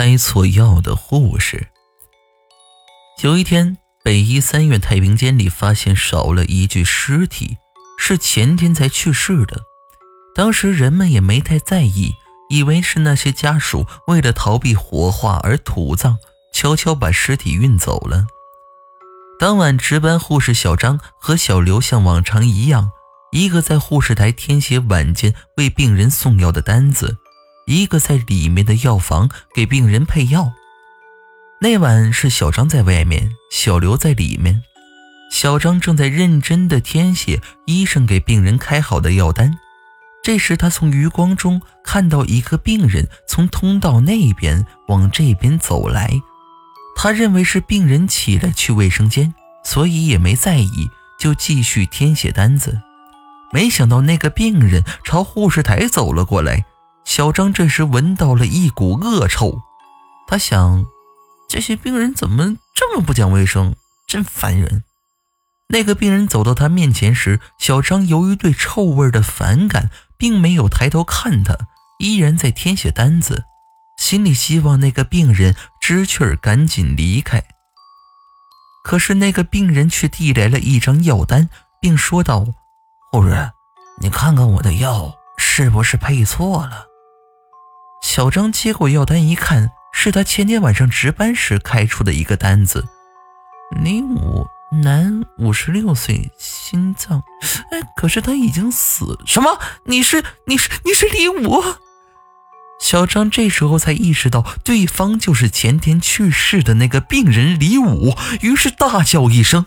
开错药的护士。有一天，北医三院太平间里发现少了一具尸体，是前天才去世的。当时人们也没太在意，以为是那些家属为了逃避火化而土葬，悄悄把尸体运走了。当晚值班护士小张和小刘像往常一样，一个在护士台填写晚间为病人送药的单子。一个在里面的药房给病人配药。那晚是小张在外面，小刘在里面。小张正在认真的填写医生给病人开好的药单。这时，他从余光中看到一个病人从通道那边往这边走来。他认为是病人起来去卫生间，所以也没在意，就继续填写单子。没想到那个病人朝护士台走了过来。小张这时闻到了一股恶臭，他想，这些病人怎么这么不讲卫生，真烦人。那个病人走到他面前时，小张由于对臭味的反感，并没有抬头看他，依然在填写单子，心里希望那个病人知趣儿赶紧离开。可是那个病人却递来了一张药单，并说道：“护士，你看看我的药是不是配错了？”小张接过药单一看，是他前天晚上值班时开出的一个单子。李武，男，五十六岁，心脏……哎，可是他已经死。什么？你是？你是？你是李武？小张这时候才意识到，对方就是前天去世的那个病人李武，于是大叫一声。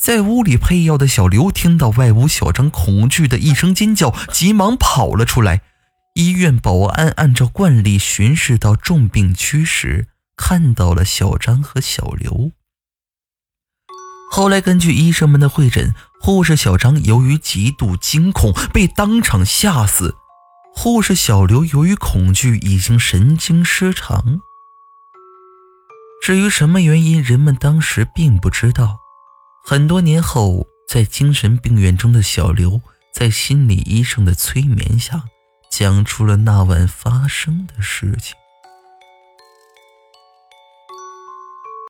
在屋里配药的小刘听到外屋小张恐惧的一声尖叫，急忙跑了出来。医院保安按照惯例巡视到重病区时，看到了小张和小刘。后来根据医生们的会诊，护士小张由于极度惊恐被当场吓死，护士小刘由于恐惧已经神经失常。至于什么原因，人们当时并不知道。很多年后，在精神病院中的小刘，在心理医生的催眠下。讲出了那晚发生的事情。